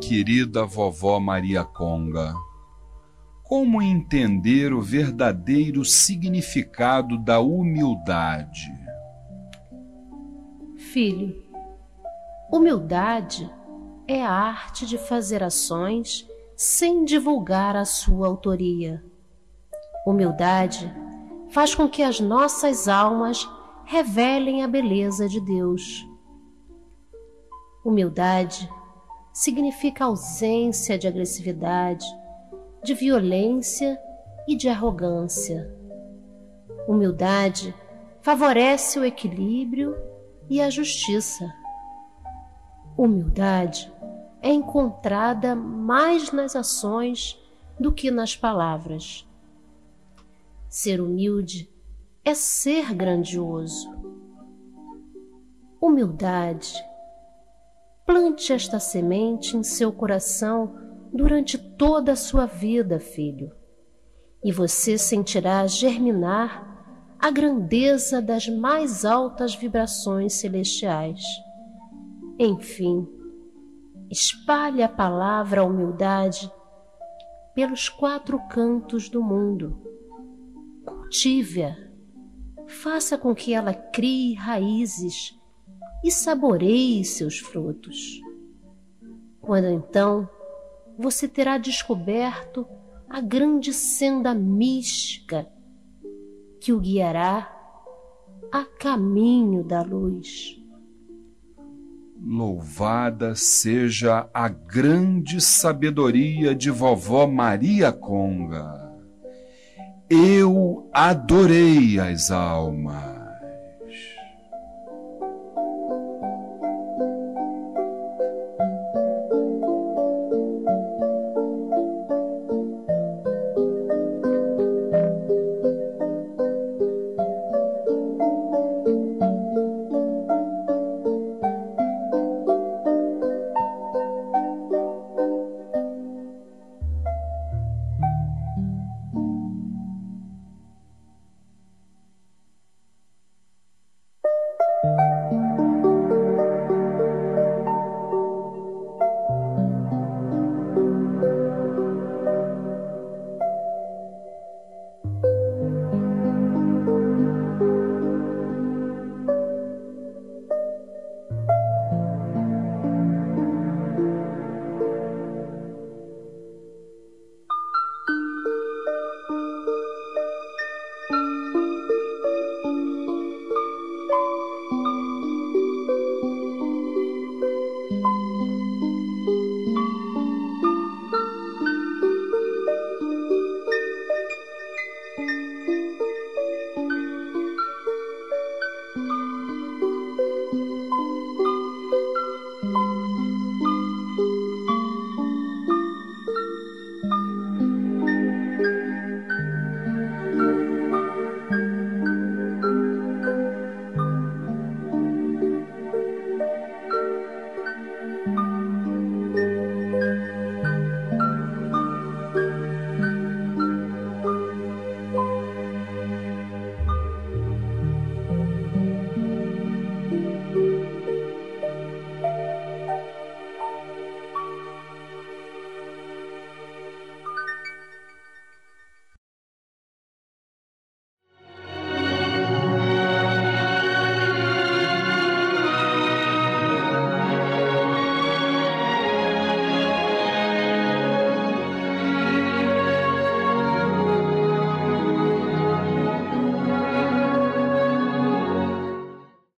Querida vovó Maria Conga, como entender o verdadeiro significado da humildade? Filho, humildade é a arte de fazer ações sem divulgar a sua autoria. Humildade faz com que as nossas almas revelem a beleza de Deus. Humildade significa ausência de agressividade, de violência e de arrogância. Humildade favorece o equilíbrio e a justiça. Humildade é encontrada mais nas ações do que nas palavras. Ser humilde é ser grandioso. Humildade. Plante esta semente em seu coração durante toda a sua vida, filho, e você sentirá germinar a grandeza das mais altas vibrações celestiais. Enfim, espalhe a palavra humildade pelos quatro cantos do mundo. Cultive-a, faça com que ela crie raízes e saboreie seus frutos. Quando então você terá descoberto a grande senda mística que o guiará a caminho da luz. Louvada seja a grande sabedoria de vovó Maria Conga. Eu adorei as almas.